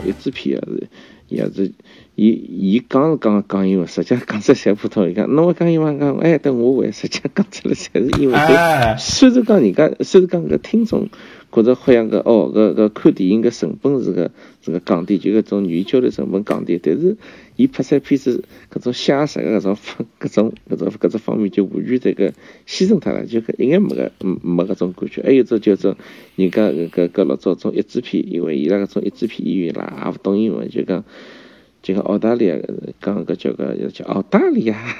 种译制片也是也是，伊伊讲是讲讲英文，实际讲出侪普通。伊讲，侬会讲英文讲，哎，等我会，实际讲出来侪是英文。虽然讲人家，虽然讲搿听众。觉着好像个哦，搿搿看电影个成本是个是个降低，就搿种语言交流成本降低。但是伊拍出片子搿种写实个搿种方搿种搿种搿种方面就完全这个牺牲脱了，就搿一眼没个没搿种感觉。还有种叫做人家搿搿搿老早种译制片，因为伊拉搿种译制片演员啦也勿懂英文，就讲就讲澳大利亚讲搿叫个叫澳大利亚。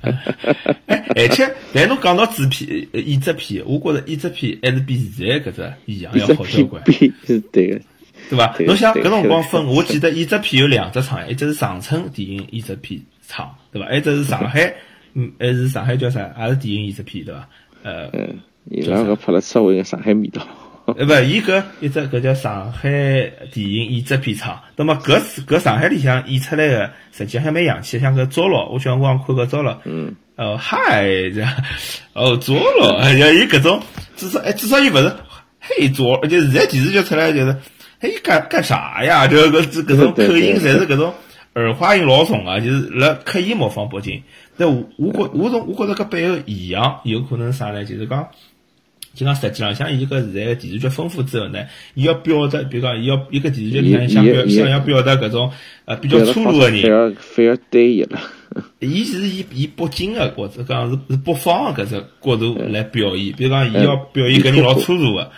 哎，而且，但侬讲到纸片、译制片，我觉着译制片还是比现在搿只一样要好交关。是对个，对伐？侬想搿辰光分，我记得译制片有两只厂，一只是长春电影译制片厂，对伐？一只是上海，嗯，还是上海叫啥？也是电影译制片，对伐？呃，嗯，伊拉个拍了稍微个上海味道。呃，不，伊搿一只搿叫上海电影译制片厂。那么搿搿上海里向演出来个，实际还蛮洋气，像搿糟老，我小辰光看搿糟老。嗯。哦，嗨，这样，哦，糟老，哎呀，伊搿种至少哎，至少伊勿是嘿糟，就现在电视剧出来就是，嘿干干啥呀？就 搿这搿种口音，侪是搿种儿化音老重啊，就是辣刻意模仿北京。但我我觉我从我觉着搿背后现象，有可能啥呢？就是讲。就讲实际上，像伊搿现在电视剧丰富之后呢，伊要表达，比如讲，伊要一个电视剧里向想表想要表达搿种呃比较粗鲁个人，非要非要单一了。伊是以以北京个或者讲是是北方个搿只角度来表演，比如讲，伊要表演搿人老粗鲁的，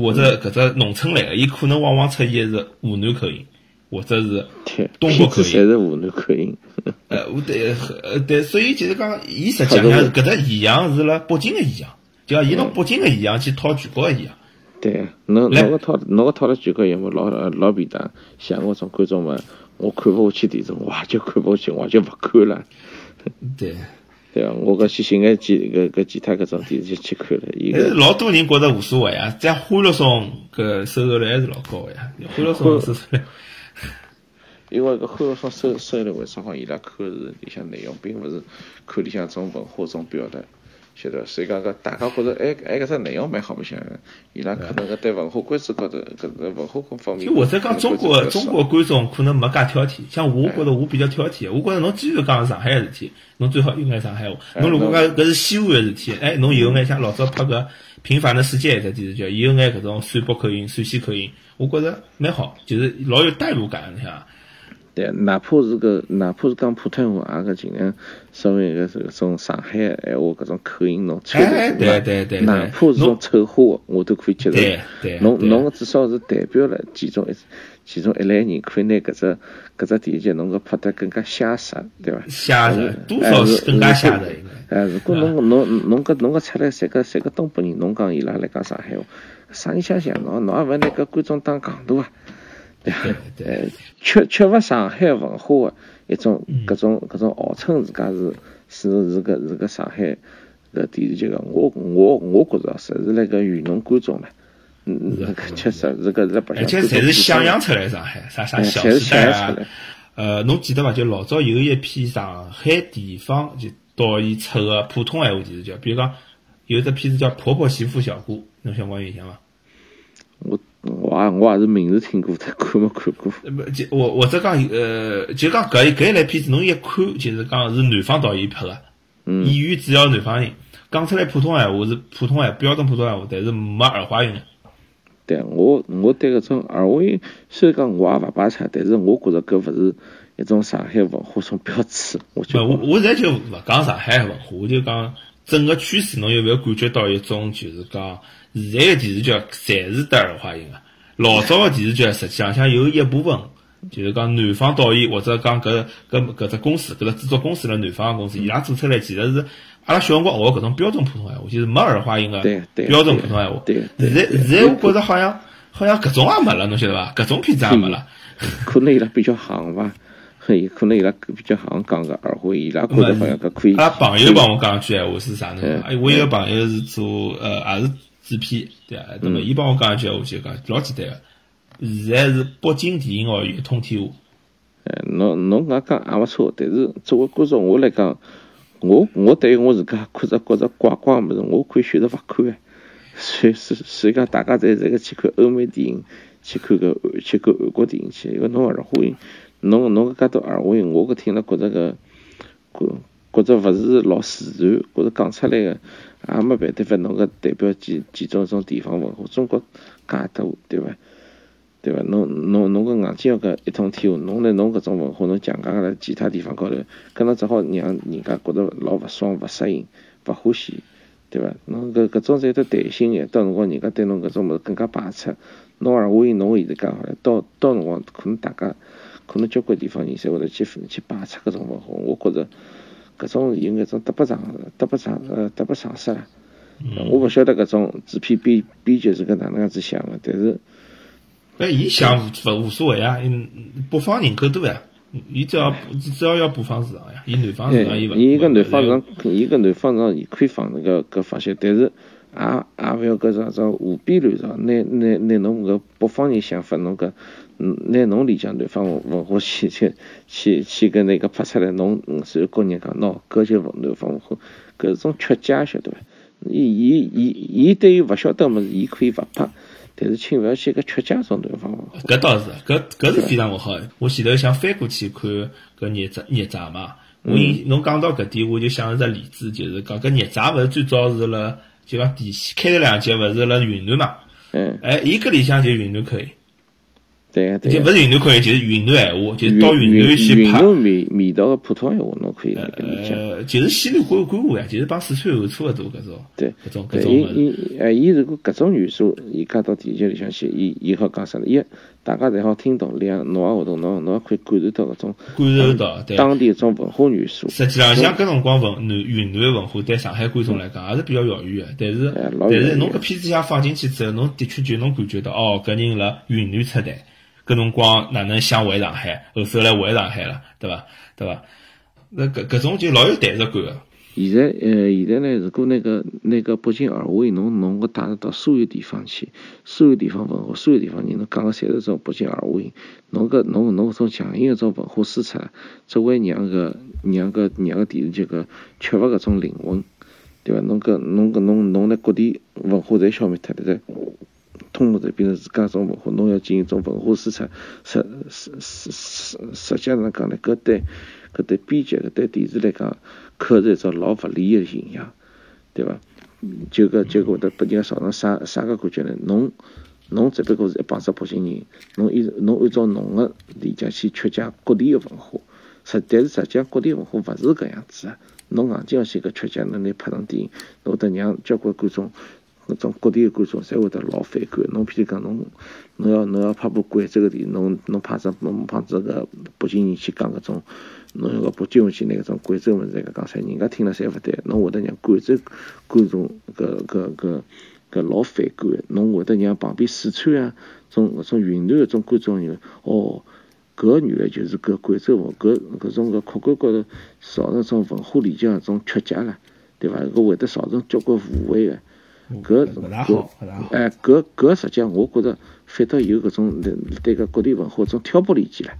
或者搿只农村来个，伊可能往往出现是湖南口音，或者是东北口音，侪是湖南口音。呃，对，呃对，所以就是讲，伊实际上搿只异样是辣北京的异样。就像伊拿北京个一样去套全国一样，对，侬侬个套侬个套了全国项目老老便当，像我种观众嘛，我看勿下去电视，我就看勿下去，我就勿看了。对，对啊，我搿去寻个几搿搿其他搿种电视剧去看了。伊老多人觉着无所谓啊，这样欢乐颂搿收视率还是老高个呀，欢乐颂收视率。因为搿欢乐颂收收视率为啥好？伊拉看是里向内容，并勿是看里向种文化种表达。晓得，所以讲搿大家觉着，哎哎，搿只内容蛮好白相，伊拉可能个对文化观众高头，搿个文化各方面。就或者讲中国中国观众可能没介挑剔，像我觉着我比较挑剔，我觉着侬既然讲上海个事体，侬最好用眼上海话。侬如果讲搿是西安个事体，哎，侬有眼像老早拍个《平凡的世界》一只电视剧，有眼搿种陕北口音、陕西口音，我觉着蛮好，就是老有代入感，你想。对，哪怕是个，哪怕是讲普通话，也个尽量稍微个这种上海闲话搿种口音侬吹的，对对对，哪怕是种丑话，我都可以接受。对对，侬侬至少是代表了其中一其中一类人，可以拿搿只搿只电视剧侬个拍得更加写实，对伐？写实，多少是更加写实。哎，如果侬侬侬搿侬搿出来三个三个东北人，侬讲伊拉来讲上海话，啥人相信侬侬也勿拿搿观众当戆大啊？对对，缺缺乏上海文化的一种，各种各种号称自家是是是个是个上海个电视剧个，我我我觉着是是那个愚弄观众了，嗯嗯，确实是个是不而且侪是想象出来上海，啥啥小时代啊，呃，侬记得伐？就老早有一批上海地方就导演出个普通闲话电视剧，比如讲有一只片子叫《婆婆媳妇小姑》，侬小光有印象伐？我。我也我也是名字听过，但看没看过。不，就我我只讲呃，就讲搿搿一类片子，侬一看就是讲是南方导演拍的，演员主要南方人，讲出来普通闲话是普通闲标准普通闲话，但是没儿化音。对，我我对搿种儿化音虽然讲我也勿排斥，但是我觉着搿勿是一种上海文化种标志。我就我我现在就勿讲上海文化，我就讲整个趋势，侬有没有感觉到一种就是讲。现在的电视剧侪是带儿化音的，老早的电视剧实际上像有一部分，就是讲南方导演或者讲搿搿搿只公司，搿只制作公司辣南方公司，伊拉做出来其实是阿拉小辰光学搿种标准普通闲话，就是没儿化音个标准普通闲话。现在现在我觉着好像好像搿种也没了，侬晓得伐？搿种片子也没了。可能伊拉比较行伐？嘿可能伊拉比较行讲个儿化音，伊拉觉得好像搿可以。阿拉朋友帮我讲句闲话是啥呢？哎，我一个朋友是做呃，也是。制片对啊，那么伊帮我讲一句，我就讲老简单个，现在是北京电影学院通天下。哎，侬侬搿讲也勿错，但是作为观众我来讲，我我对于我自家看着觉着怪怪物事，我可以选择勿看啊。所以所以讲，大家侪这个去看欧美电影，去看个去看韩国电影去，因为侬儿化音，侬侬搿介多儿化音，我搿听了觉着个，觉着勿是老自然，觉着讲出来个也没办法，侬搿代表几几种种地方文化，中国介多，对伐？对伐？侬侬侬搿硬劲要搿一通天下，侬拿侬搿种文化侬强加辣其他地方高头，搿侬只好让人家觉着老勿爽、勿适应、勿欢喜，对伐？侬搿搿种有得弹性眼，到辰光人家对侬搿种物事更加排斥。侬儿化音侬现在讲好了，到到辰光可能大家可能交关地方人侪会得去去排斥搿种文化。我觉着搿种有搿种得不偿得不偿呃得不偿失了。我勿晓得搿种制片编编剧是搿哪能样子想个，但是。哎，伊想勿无所谓啊，播放人口多呀，伊只要只要要播放市场呀，伊南方市场伊勿。伊个南方市场，伊个南方市场伊可以放那个搿方向，但是也也勿要搿啥子胡编乱造，拿拿拿侬搿北方人想法，侬搿拿侬理解南方文化去去去去搿那个拍出来，侬随后跟人讲喏，搿就南方文化，搿是种曲解，晓得伐？伊伊伊伊对于勿晓得物事，伊可以勿拍。但是，请勿要去搿曲解种南方文化。搿倒是，搿搿是非常勿好。我前头想翻过去看搿孽债孽债嘛。我侬讲到搿点，我就想一只例子，就是讲搿孽债勿是最早是辣就讲第开头两集勿是辣云南嘛？嗯。哎，伊搿里向就云南可以。对对。就勿是云南可以，就是云南闲话，就是到云南去拍。云南味味道个普通闲话，侬可以搿理解。呃，就是西南官官话呀，就是帮四川话差勿多搿种。对。搿种搿种伊伊哎，伊如果搿种元素，伊加到电视里向去，伊伊好讲啥呢？一，大家侪好听懂，两，侬也活动，侬侬也可以感受到搿种。感受到，对。当地一种文化元素。实际上，像搿辰光文南云南文化，对上海观众来讲，也是比较遥远个。但是，但是侬搿片子像放进去之后，侬的确就能感觉到，哦，搿人辣云南出台。搿辰光哪能想回上海？后首来回上海了，对伐？对伐？那搿搿种就老有代入感个。现在呃，现在呢，如果那个那个北京二话侬侬个带入到所有地方去，所有地方文化，所有地方人，侬讲个侪是种北京二话侬搿侬侬搿种强硬个种文化输出，只会让个让个让个电视剧个缺乏搿种灵魂，对伐？侬搿侬搿侬侬拿各地文化侪消灭脱了噻。通过这变成自家种文化，侬要进行种文化输出，实实实实实际上讲呢，搿对搿对编剧搿对电视来讲，可是一种老勿利个形象，对伐？就搿就搿会得拨人家造成啥啥个感觉呢？侬侬只不过是一帮子北京人，侬依侬按照侬个理解去曲解各地个文化，实但是实际上各地文化勿是搿样子啊！侬硬劲要去搿曲解，侬来拍成电影，会得让交关观众。搿种各地个观众侪会得老反感。侬譬如讲，侬侬要侬要拍部贵州个电影，侬侬派只侬派只个北京人去讲搿种，侬要个北京话去拿搿种贵州物事再讲出来，人家听了侪勿对。侬会得让贵州观众搿搿搿搿老反感。侬会得让旁边四川啊，种搿种云南搿种观众有哦，搿原来就是搿贵州话，搿搿种搿客观高头造成种文化理解搿种曲解了，对伐？搿会得造成交关误会个。搿搿哎，搿搿实际上我觉着反倒有搿种对对搿各地文化种挑拨离间了，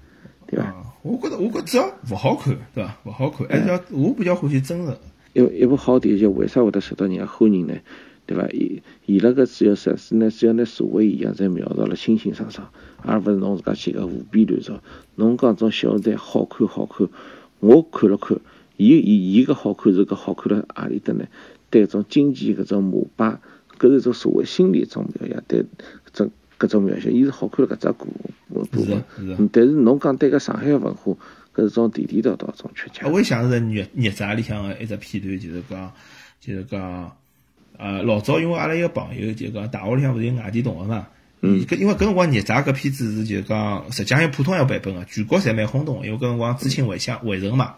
对伐？我觉着我觉只要勿好看，对伐？勿好看，还是要我比较欢喜真实。一一部好电视剧为啥会得受到人家欢迎呢？对伐？伊伊拉个主要设施呢，主要拿社会现象侪描述了清清爽爽，而勿是侬自家去个胡编乱造。侬讲种小三好看好看，我看了看，伊伊伊个好看是搿好看了何里搭呢？对种经济搿种膜拜，搿是一种社会心理一种描写，对搿搿种描写，伊是好看了搿只部部分。但是侬讲对搿上海文化，搿是种地地道道种缺陷。我想是热热杂里向个一只片段，就是讲，就是讲，呃，老早因为阿拉一个朋友就讲，大学里向勿是有外地同学嘛，嗯，搿因为搿辰光热杂搿片子是就讲，实际上有普通话版本个，全国侪蛮轰动，因为搿辰光知青回乡回城嘛。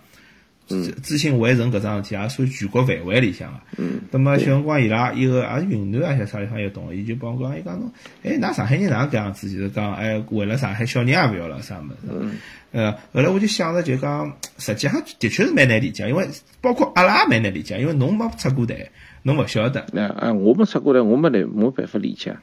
知青围城搿桩事体也属于全国范围里向个。嗯。那么小辰光伊拉一个也是云南啊，些啥地方有同学，伊就帮我讲，伊讲侬，哎，㑚上海人哪能搿样子？就是讲，哎，为了上海小人也勿要了啥物事。嗯。呃，后来我就想着，就讲，实际上的确是蛮难理解，因为包括阿拉也蛮难理解，因为侬没出过台，侬勿晓得。那啊，我没出过台，我没来没办法理解。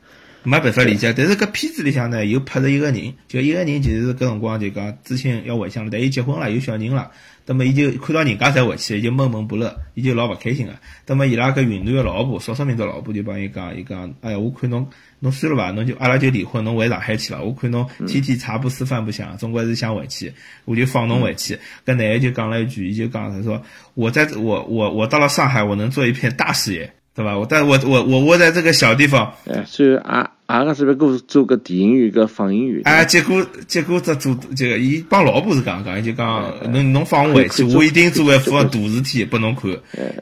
没办法理解。但是搿片子里向呢，又拍着一个人，就一个人就是搿辰光就讲知青要回乡了，但伊结婚了，有小人了。那么伊就看到人家侪回去，伊就闷闷不乐，伊就老勿开心个。那么伊拉搿云南个老婆，少数民族老婆就帮伊讲，伊讲，哎呀，我看侬侬算了伐，侬就阿拉就离婚，侬回上海去伐？我看侬天天茶不思饭不想，总归是想回去，我就放侬回去。搿男个就讲了一句，伊就讲他说，我在我我我到了上海，我能做一片大事业。对吧？我但我我我窝在这个小地方，哎，所以阿阿个是不是给做个电影院个放映院？哎，结果结果这做这个，伊帮老婆是讲讲，就讲侬侬放我回去，我一定做一副大事体拨侬看。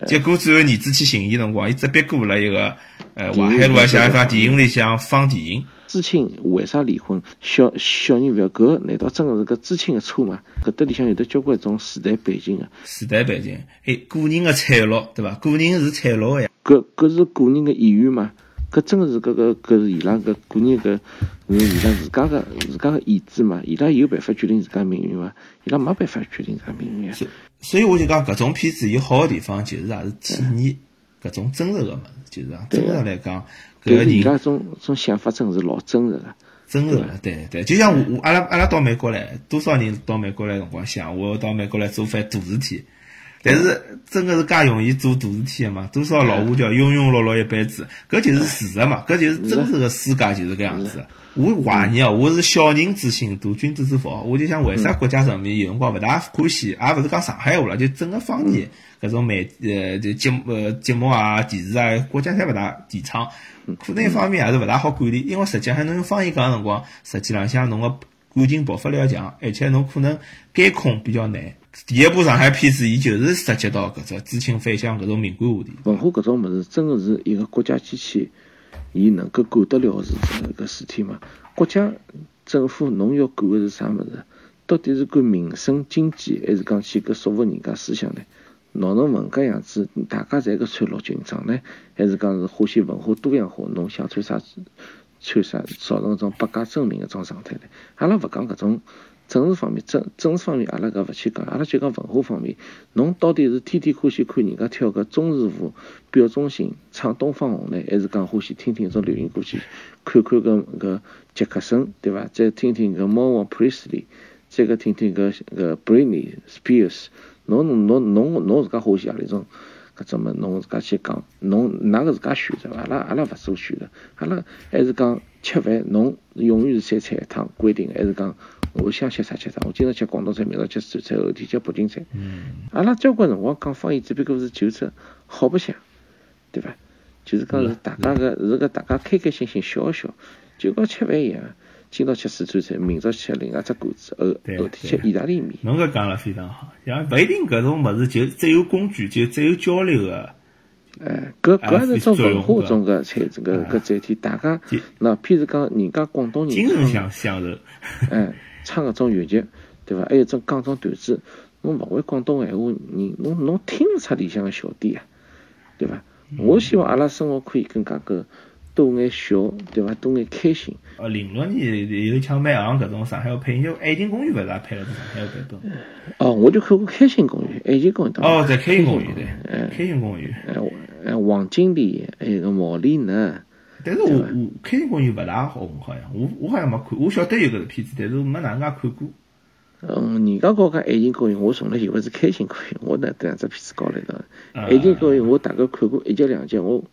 结果最后儿子去寻伊辰光，伊只别过了一个，呃，淮海路啊，像一放电影里向放电影。知青为啥离婚？小小人勿要搿难道真个是搿知青个错吗？搿搭里向有得交关种时代背景个。时代背景，哎，个人个脆弱，对伐？个人是脆弱个呀。搿搿是个人个意愿嘛？搿真个是搿个搿是伊拉个个人个，是伊拉自家个自家个意志嘛？伊拉有办法决定自家命运伐？伊拉没办法决定自家命运。所以我就讲搿种片子有好个地方，就是也是体现搿种真实个物事，就是讲真实来讲。对，伊拉种种想法真是老真实个，真实个，对对。就像我我阿拉阿拉到美国来，多少人到美国来辰光想，我要到美国来做番大事体。但是真个是介容易做大事体个嘛？多少老虎叫庸庸碌碌一辈子，搿就是事实嘛？搿就是真实个世界就是搿样子。我怀疑哦，我是小人之心度君子之腹。我就想，为啥国家人民有辰光勿大欢喜？也勿是讲上海话了，就整个方言搿种媒呃就节呃节目啊、电视啊，国家侪勿大提倡。可能一方面也是勿大好管理，因为实际上侬用方言讲个辰光，实际浪向侬个感情爆发力要强，而且侬可能监控比较难。第一部上海片子，伊就是涉及到搿只知青返乡搿种敏感话题。文化搿种物事，真个是一个国家机器，伊能够管得了是这个事体吗？国家政府侬要管个是啥物事？到底是管民生经济，还是讲去搿束缚人家思想呢？哪能问搿样子，大家侪搿穿绿军装呢？还是讲是欢喜文化多样化？侬想穿啥子穿啥，造成种百家争鸣个种状态呢？阿拉勿讲搿种。政治方面，政政治方面，阿拉搿勿去讲，阿拉就讲文化方面。侬到底是天天欢喜看人家跳个中式舞、表中心、唱《东方红》呢，还是讲欢喜听听种流行歌曲，看看搿搿杰克森，对伐？再听听搿 Mo Priestley，再个听听搿搿 Britney Spears。侬侬侬侬自家欢喜何里种？搿种么侬自家去讲，侬哪个自家选择？阿拉阿拉勿做选择，阿拉还是讲吃饭，侬永远是三菜一汤规定，还是讲？我想吃啥吃啥，我今朝吃广东菜，明朝吃四川菜，后天吃北京菜。嗯。阿拉交关辰光讲方言，只不过是就是好白相，对伐？就是讲是大家个是个大家开开心心笑一笑，就跟吃饭一样。今朝吃四川菜，明朝吃另外只馆子，后后天吃意大利面。侬搿讲了非常好，像勿一定搿种物事就只有工具，就只有交流个。哎，搿搿是种文化中个菜，这个搿载体，大家那譬如讲人家广东人，精神享享受。哎。唱搿种粤剧，对伐？还有种讲种段子，侬勿会广东闲话，你侬侬听勿出里向个小点啊，对伐？我希望阿拉生活可以更加个多眼笑，对伐？多眼开心。哦，零六年有像蛮行搿种上海话配音，就《爱情公寓》勿是也配了上海话版本？哦，我就看过《开心公寓》，《爱情公寓》哦，在《开心公寓》对，《开心公寓》。哎，王经理，还有个毛利娜。但是我我开心公寓勿大红，好像我我好像没看，我晓得有搿个片子，但是没哪能介看过。嗯，人家讲讲爱情公寓，我从来以为是开心公寓，我哪搿两只片子搞来的？爱情公寓我大概看过一集两集，我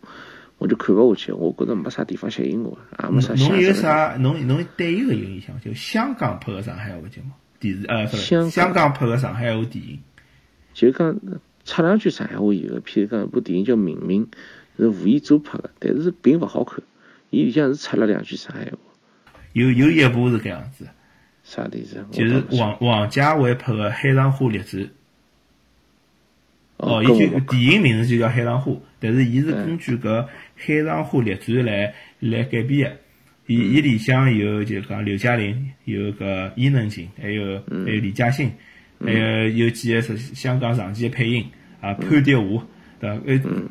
我就看勿下去，我觉着没啥地方吸引我，也没啥。侬有啥？侬侬对伊个有印象？就香港拍个上海话节目，电视呃，香香港拍个上海话电影，就讲插两句上海话有个，譬如讲一部电影叫《明明》。是吴彦祖拍的，但是并勿好看。伊里向是插了两句上海话。有有一部是搿样子，啥意思？就是王王家卫拍的《海上花列传》。哦，伊就电影名字就叫《海上花》，但是伊是根据搿《海上花列传》来来改编的。伊伊里向有就讲刘嘉玲，有个伊能静，还有还有李嘉欣，还有有几个是香港长期的配音啊，潘迪华。对，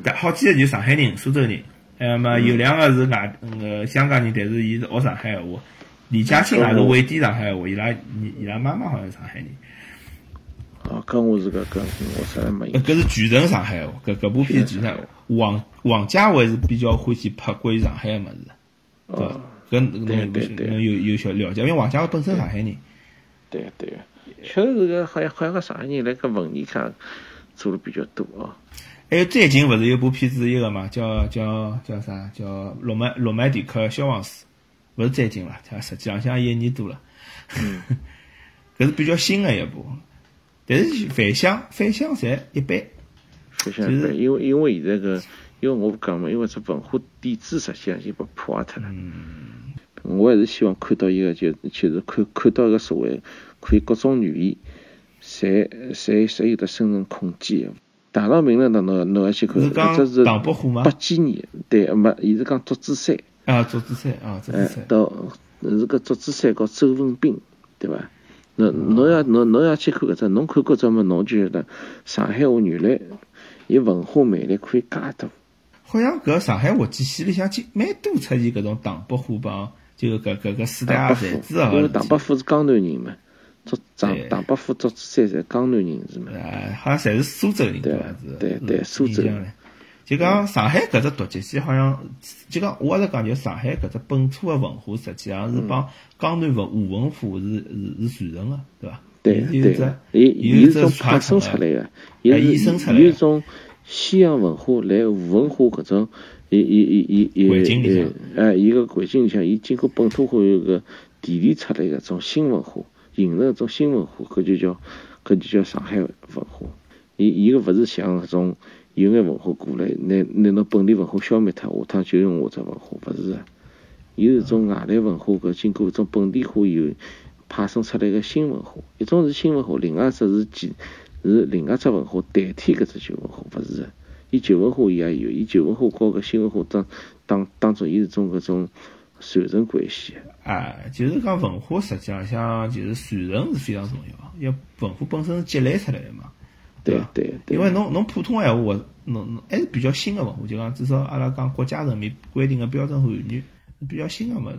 呃，好几个就上海人、苏州人，那么有两个是外呃香港人，但是伊是学上海话。李嘉欣也是会点上海话，伊拉伊伊拉妈妈好像是上海人。哦，搿我是搿搿我实在没。搿是全程上海话，搿搿部片全程。王王家卫是比较欢喜拍关于上海个物事。对伐？搿侬侬有有小了解，因为王家卫本身上海人。对个对个，确实是个好像好像个上海人辣搿文艺上做了比较多哦。还有最近勿是有部片子一个嘛，叫叫叫啥？叫《罗曼罗曼蒂克消亡史》，勿是最近了，它实际上像一年多了。嗯，搿是比较新个一部，但是反响反响侪一般。反响一般，因为因为现在个，因为我讲嘛，因为这文化底子实际上已经被破坏脱了。嗯。我还是希望看到一个，就就是看看到一个社会，可以各种语言，侪侪侪有得生存空间。大闹名人，侬侬要去看，这是八几年，对，没，伊是讲竹子山。啊，竹子山啊，竹子山。到是个竹子山和周文斌，对伐？侬侬要侬侬要去看搿只，侬看搿只么，侬就晓得上海话原来伊文化魅力可以介多。好像搿上海话体系里向就蛮多出现搿种唐伯虎帮。就搿搿搿四大才子啊，因为唐伯虎是江南人嘛，做唐唐伯虎、做子山侪江南人是嘛？啊，好像侪是苏州人对伐？是。对对，苏州。就讲上海搿只独角戏，好像就讲我也是讲，就上海搿只本土的文化，实际上是帮江南文武文化是是是传承的，对伐？对对。伊伊是种派生出来的，伊是伊种西洋文化来吴文化搿种。伊伊伊伊伊，哎，伊个环境里向，伊经过本土化有个提炼出来个种新文化，形成一种新文化，搿就叫搿就叫上海文化。伊伊个勿是像搿种有眼文化过来，拿拿侬本地文化消灭脱，下趟就用我只文化，勿是个。伊是种外来文化，搿经过一种本地化以后派生出来个新文化。一种是新文化，另外一只是几是另外一只文化代替搿只旧文化，勿是个。伊旧文化伊也有，伊旧文化和搿新文化当当当中，伊是种搿种传承关系。啊，就是讲文化实际上像就是传承是非常重要，因为文化本身是积累出来的嘛，对？对对。因为侬侬普通闲话，侬侬还是比较新个文化，就讲至少阿拉讲国家层面规定个标准汉语比较新个物事。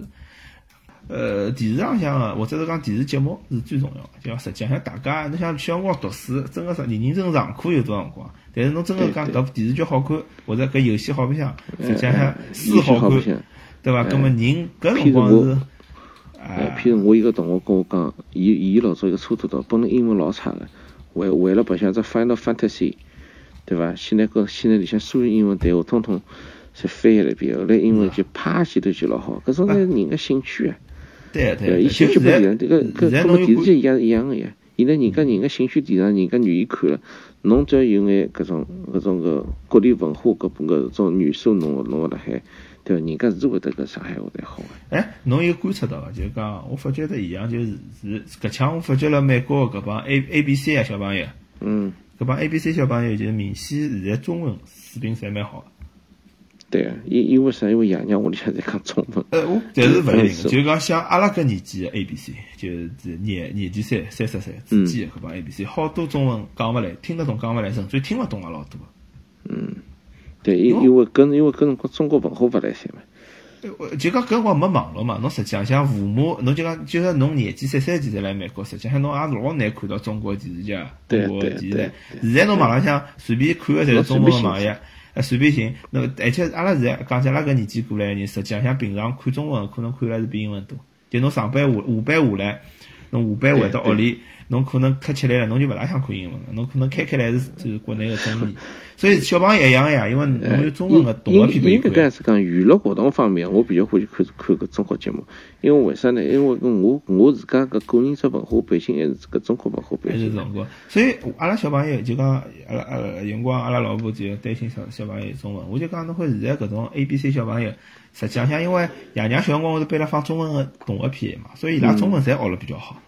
呃，电视上向或者是讲电视节目是最重要的，就实际上大家，侬像小辰光读书，真个是认认真真上课有多少辰光？但是侬真个讲搿部电视剧好看，或者搿游戏好白相，实际上书好看，对伐？搿么人搿辰光是，哎，譬如我一个同学跟我讲，伊伊老早一个初中的，本来英文老差的，为为了白相只 Final Fantasy，对伐？现在搿现在里向所有英文对话，通通侪翻译了一遍，后来英文就啪前头就老好，搿种是人个兴趣啊。对对，伊兴趣不一样，这个跟跟电视剧一样一样的呀。现在人家人家兴趣点上，人家愿意看了。侬只要有眼搿种搿种个国立文化搿部搿种元素，侬侬辣海，对伐？人家是会得搿上海话才好个。哎，侬有观察到伐？就是讲，我发觉得现象，就是是搿腔，我发觉了美国搿帮 A A B C 啊小朋友，嗯，搿帮 A B C 小朋友就是明显现在中文水平侪蛮好。对啊，因因为啥？因为爷娘屋里向在讲中文。呃，我但是勿一定，就讲像阿拉搿年纪的 A B C，就是廿廿几岁、三十岁之间的搿帮 A B C，好多中文讲勿来，听得懂讲勿来，甚至听勿懂也老多。嗯，对，因因为跟因为跟中国文化勿来塞嘛。就讲搿辰光没网络嘛，侬实际上像父母，侬就讲，就算侬廿几岁、三十几岁来美国，实际上侬也老难看到中国电视剧、中国电视台。现在侬网浪向随便看个侪是中文网页。呃，随便寻，那而且阿拉现在讲起阿拉搿年纪过来个人，实际上像平常看中文，可能看了是比英文多。就侬上班下下班下来，侬下班回到屋里。侬可能磕起来了，侬就勿大想看英文了。侬可能开开来是就是国内个综艺，所以小朋友一样呀，因为侬有中文个动画片可以看。应该搿样子讲，娱乐活动方面，我比较欢喜看看搿中国节目，因为为啥呢？因为我我自家搿个人只文化背景还是搿中国文化背景。还是中国，所以阿拉小朋友就讲阿拉阿拉有辰光阿拉老婆就担心小小朋友中文，我就讲侬看现在搿种 A B C 小朋友，实际上像因为爷娘小辰光会是背了放中文个动画片嘛，所以伊拉中文侪学了比较好。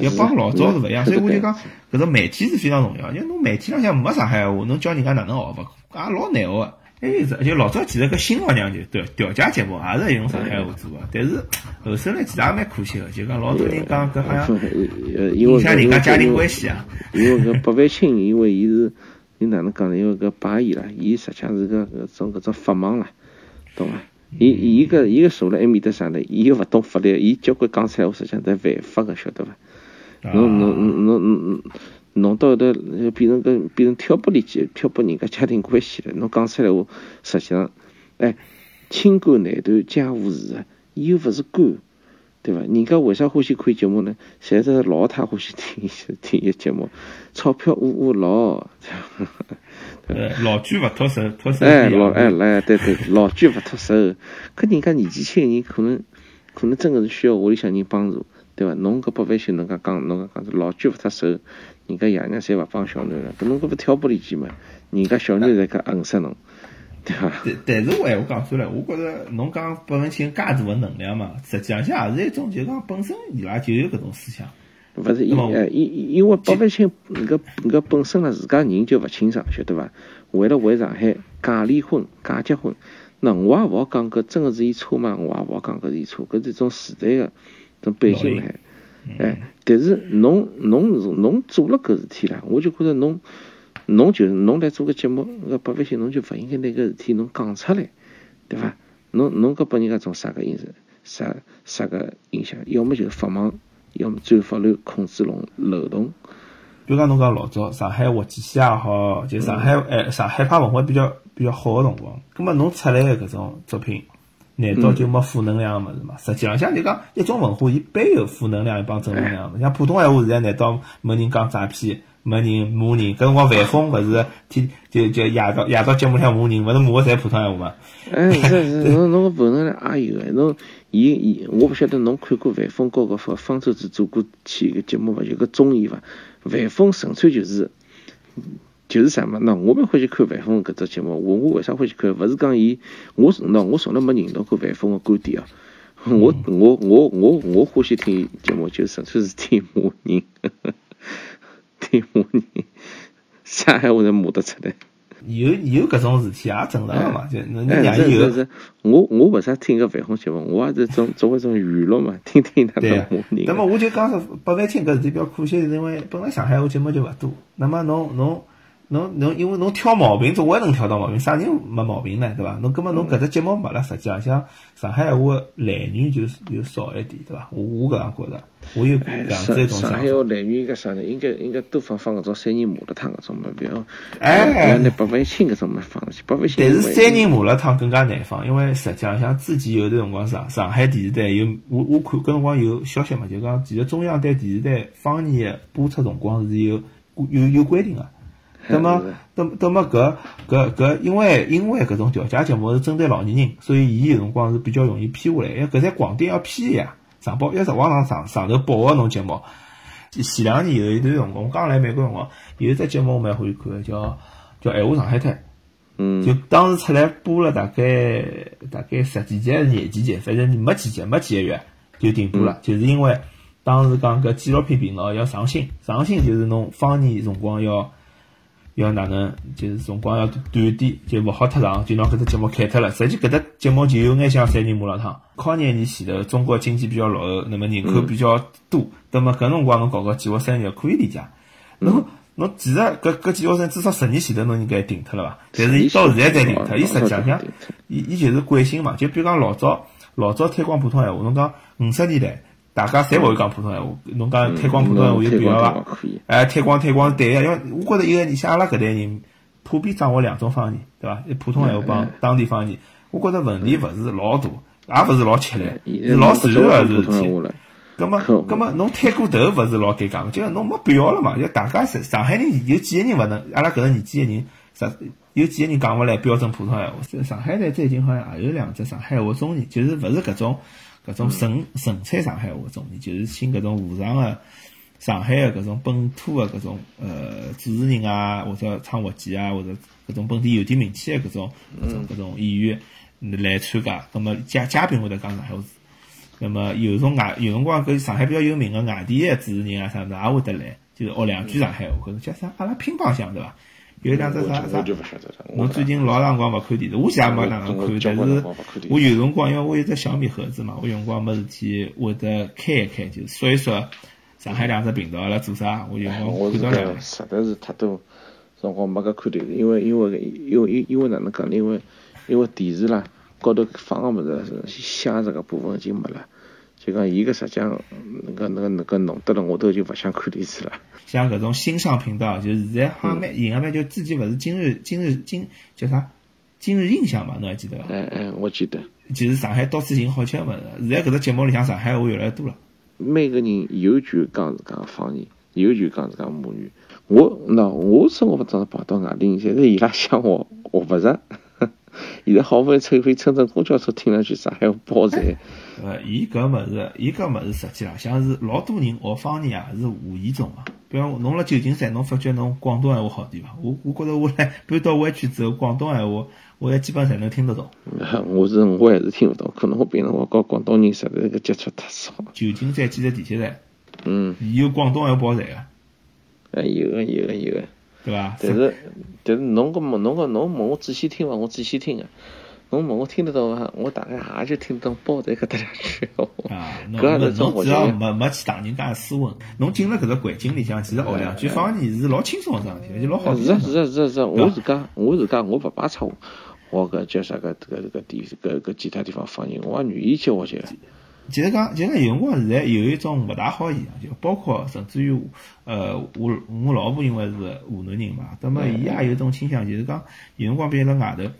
要帮老早是勿一样，所以我就讲，搿种媒体是非常重要。因为侬媒体浪向没上海话，侬教人家哪能学勿？也老难学个。哎，就老早其实搿新老娘就调调解节目也是用上海话做个，但是后首来其实也蛮可惜个，就讲老多人讲搿好像影响人家家庭关系啊。因为搿白万青，因为伊是，伊哪能讲呢？因为搿八伊啦，伊实际上是个搿种搿种法盲啦，懂伐？伊伊搿伊个坐辣埃面搭啥呢？伊又勿懂法律，伊交关讲出来话实际上侪犯法个，晓得伐？侬侬侬侬侬弄到后头变成个变成挑拨离间，挑拨人家家庭关系了。侬讲出来话，实际上，哎，清官难断家务事啊！伊又勿是官，对伐？人家为啥欢喜看节目呢？侪是老太欢喜听听一节目，钞票呜呜 老句勿脱手，脱手。哎，老哎来，对对，老句勿脱手。搿人家年纪轻人可能可能真个是需要屋里向人帮助，对伐？侬搿八万岁，侬讲讲侬讲讲老句勿脱手，人家爷娘侪勿帮小囡了，搿侬搿勿挑拨离间嘛？人家小囡在搿恨死侬。对伐？但但是话讲出来，我觉着侬讲百文清介大个能量嘛，实际上也是一种，就讲本身伊拉就有搿种思想。勿是因因因因为百文清搿搿本身呢，自家人就勿清爽，晓得伐？为了回上海假离婚、假结婚，那我也勿好讲搿真个是伊错嘛，我也勿好讲搿是伊错，搿是一种时代个种背景来。哎，但是侬侬侬做了搿事体啦，我就觉着侬。侬就侬来做个节目，搿八万星侬就勿应该拿搿事体侬讲出来，对伐？侬侬搿拨人家种啥个影响？啥啥个影响？要么就是法网，要么钻法律控制侬漏洞。比如讲侬讲老早上海话剧系也好，就上海哎上海派文化比较比较好个辰光，葛末侬出来个搿种作品，难道就没负能量个物事嘛？实际浪向就讲一种文化，伊必有负能量一帮正能量。像普通闲话现在难道没人讲诈骗？没人骂人，搿辰光范峰勿是天就就夜到夜到节目里向骂人，勿是骂个侪普通闲话嘛？哎，是是，侬侬个负能量也有个，侬伊伊，我勿晓得侬看过万峰高个方方舟子做过期个节目伐？有个综艺伐？万峰纯粹就是就是啥嘛？那我蛮欢喜看万峰搿只节目，我我为啥欢喜看？勿是讲伊，我喏我从来没认同过万峰个观点啊！我我我我我欢喜听节目，就纯粹是听骂人。听骂人，啥闲话侪骂得出来？有有搿种事体也正常个嘛，就侬让伊有。我我为啥听个范红节目？我也是种作为一种娱乐嘛，听听他们骂人。那么我就讲说，八万听搿事体比较可惜，是因为本来上海话节目就勿多。那么侬侬。侬侬因为侬挑毛病总归能挑到毛病，啥人没毛病呢？对伐？侬根本侬搿只节目没了，实际上像上海话来源就就少一点，对伐？我我搿样觉着，我有搿样子一种想法。上海话来源应该啥呢？应该应该多放放搿种三人麻辣烫搿种嘛，不要哎，那八万青搿种嘛放去，八万青。但是三人麻辣烫更加难放，因为实际上像之前有的辰光上上海电视台有我我看搿辰光有消息嘛，就讲其实中央对电视台方言播出辰光是有有有规定个。那么，那么，那么，搿搿搿，因为因为搿种调解节目是针对老年人，所以伊有辰光是比较容易批下来。因为搿在广电要批呀，上报要直往上上上头报个侬节目。前两年有一段辰光，我刚来美国辰光，有一只节目我蛮欢喜看，叫叫《闲话上海滩》。嗯。就当时出来播了大概大概十几集还是廿几集，反正没几集，没几个月就停播了，就是因为当时讲搿纪录片频道要上新，上新就是侬方言辰光要。要哪能，就是辰光要短点，就勿好太长，就拿搿只节目砍脱了。实际搿只节目就有眼像三人麻辣烫。靠廿年前头，中国经济比较落后，那么人口比较多，那么搿辰光侬搞个计划生育可以理解。侬侬其实搿搿计划生育至少十年前头侬应该停脱了伐？但是伊到现在才停脱，伊实际上伊伊就是惯性嘛。就比如讲老早老早推广普通闲话，侬讲五十年代。大家侪勿会讲普通闲话，侬讲推广普通闲话有必要伐？哎，推广推广是对个，因为我觉着一个你像阿拉搿代人普遍掌握两种方言，对伐？普通闲话帮当地方言，我觉着问题勿是老大，也勿是老吃力，是老自然个事体。葛末 葛末侬推过头勿是老尴尬，就侬没必要了嘛。就大家上上海人有几个人勿能，阿拉搿个年纪个人，实有几个人讲勿来标准普通闲话。上海呢最近好像也有两只上海话综艺，就是勿是搿种。搿种纯纯粹上海话综艺，就是请搿种沪上个上海个搿种本土个搿种呃主持人啊，或者唱滑稽啊，或者搿种本地有点名气个搿种搿种搿种演员来参加。那么嘉嘉宾会得讲上海话。那么有种外有辰光搿上海比较有名个外地个主持人啊啥子也会得来，就是学两句上海话，搿种叫啥阿拉乒乓响对伐？有两只啥啥？我最近老长光勿看电视，我现在没哪能看，但是我有辰光，因为我有只小米盒子嘛，我有辰光没事体会得开一开，就说一说上海两只频道辣做啥，我有辰光看到两个。实在是太多辰光没个看电视，因为因为因为因为哪能讲？因为因为电视啦高头放个物事是相这个部分已经没了。就讲伊个实际上，那个那个那个弄得了，我都就勿想看电视了。像搿种新上频道，就是现在好像蛮影个蛮，就之前勿是今日今日今叫啥？今日印象嘛，侬还记得伐？哎哎，我记得。其实上海到处寻好吃物事。现在搿只节目里向上海话越来越多了。每个人有权讲自家方言，有权讲自家母语。我喏，我生活勿当中跑到外地人，现在伊拉想我学勿着。现在好不容易乘回乘乘公交车，听上去上海话爆赞。呃，伊搿物事，伊搿物事实际浪向是老多人学方言啊，是无意中啊。比方侬辣旧金山，侬发觉侬广东闲话好点伐？我我觉着我来搬到湾区之后，广东闲话我也基本上能听得懂。我是我还是听勿懂，可能我平常我跟广东人实在个接触太少。旧金山几个地铁站，嗯，伊有广东闲话报站个。哎，有个有个有个，对伐？但是但是侬搿问侬搿侬问我仔细听伐？我仔细听个。侬问我听得到伐？我大概也就听得懂包在搿搭两句话。啊，侬侬只要没没去打人家斯文，侬进了搿个环境里向，其实学两句方言是老轻松个桩事体，就老好。是啊是啊是啊是啊，我自家我自家我勿排斥，我搿叫啥个搿搿地搿搿其他地方方言，我也愿意去学习。其实讲，其实有辰光现在有一种勿大好现象，就包括甚至于呃，我我老婆因为是湖南人嘛，那么伊也有一种倾向，就是讲有辰光别辣外头。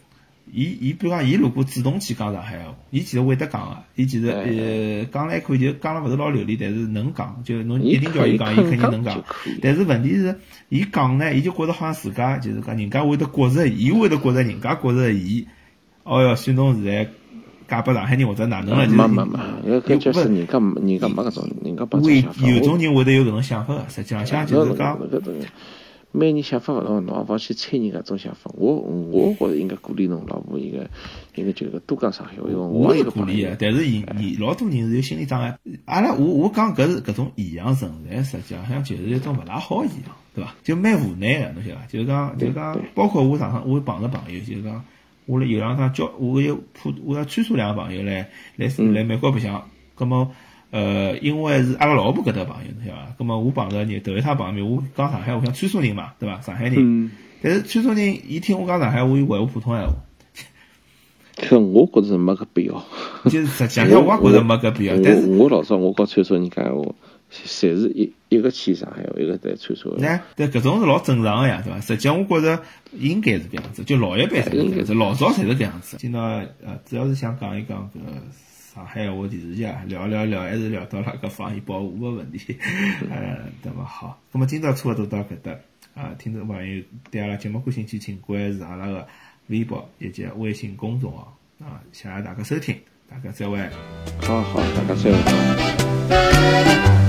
伊伊比如讲，伊如果主动去讲上海话，伊其实会得讲个，伊其实呃讲来可以，就讲了勿是老流利，但是能讲，就侬一定叫伊讲，伊肯定能讲。但是问题是，伊讲呢，伊就觉得好像自家就是讲，人家会得觉着，伊会得觉着人家觉着伊，哦哟，算侬现在嫁拨上海人或者哪能了，就是。没没没，搿就是人家人家没搿种，人家把会有种人会得有搿种想法个，实际上像就是讲。每人想法勿同，侬也勿好去猜人家种想法。我我觉着应该鼓励侬老婆应该应该就是多讲上海话，因为我是鼓励个，但是伊伊老多人是有心理障碍。阿拉我我讲搿是搿种现象存在，实际上就是一种勿大好现象，对伐？就蛮无奈个，侬晓得伐？就是讲就是讲，包括我上趟我碰着朋友，就是讲我辣有两趟交，我有普我要穿梭两个朋友来来来美国白相，葛末。呃，因为是阿拉老婆搿搭朋友，侬晓得伐？葛末我碰着你头一趟碰面，我讲上海话，像川苏人嘛，对伐？上海人。嗯。但是川苏人伊听我讲上海话，以为我普通闲话。可我觉着没搿必要。就是实际上我觉着没搿必要。但是我老早我讲川苏人讲闲话，侪是一一个去上海话，一个在川苏。那对搿种是老正常个呀，对伐？实际上我觉着应该是搿样子，就老一辈侪是搿样子，老早侪是搿样子。今朝呃，主要是想讲一讲搿。上海话电视剧啊，聊聊聊，还是聊到了搿防疫保护个问题。呃，那么好，那么今朝差勿多到搿搭啊，听众朋友对阿拉节目感兴趣，请关注阿拉个微博以及微信公众号啊，谢谢大家收听，大家再会。好好，大家再会。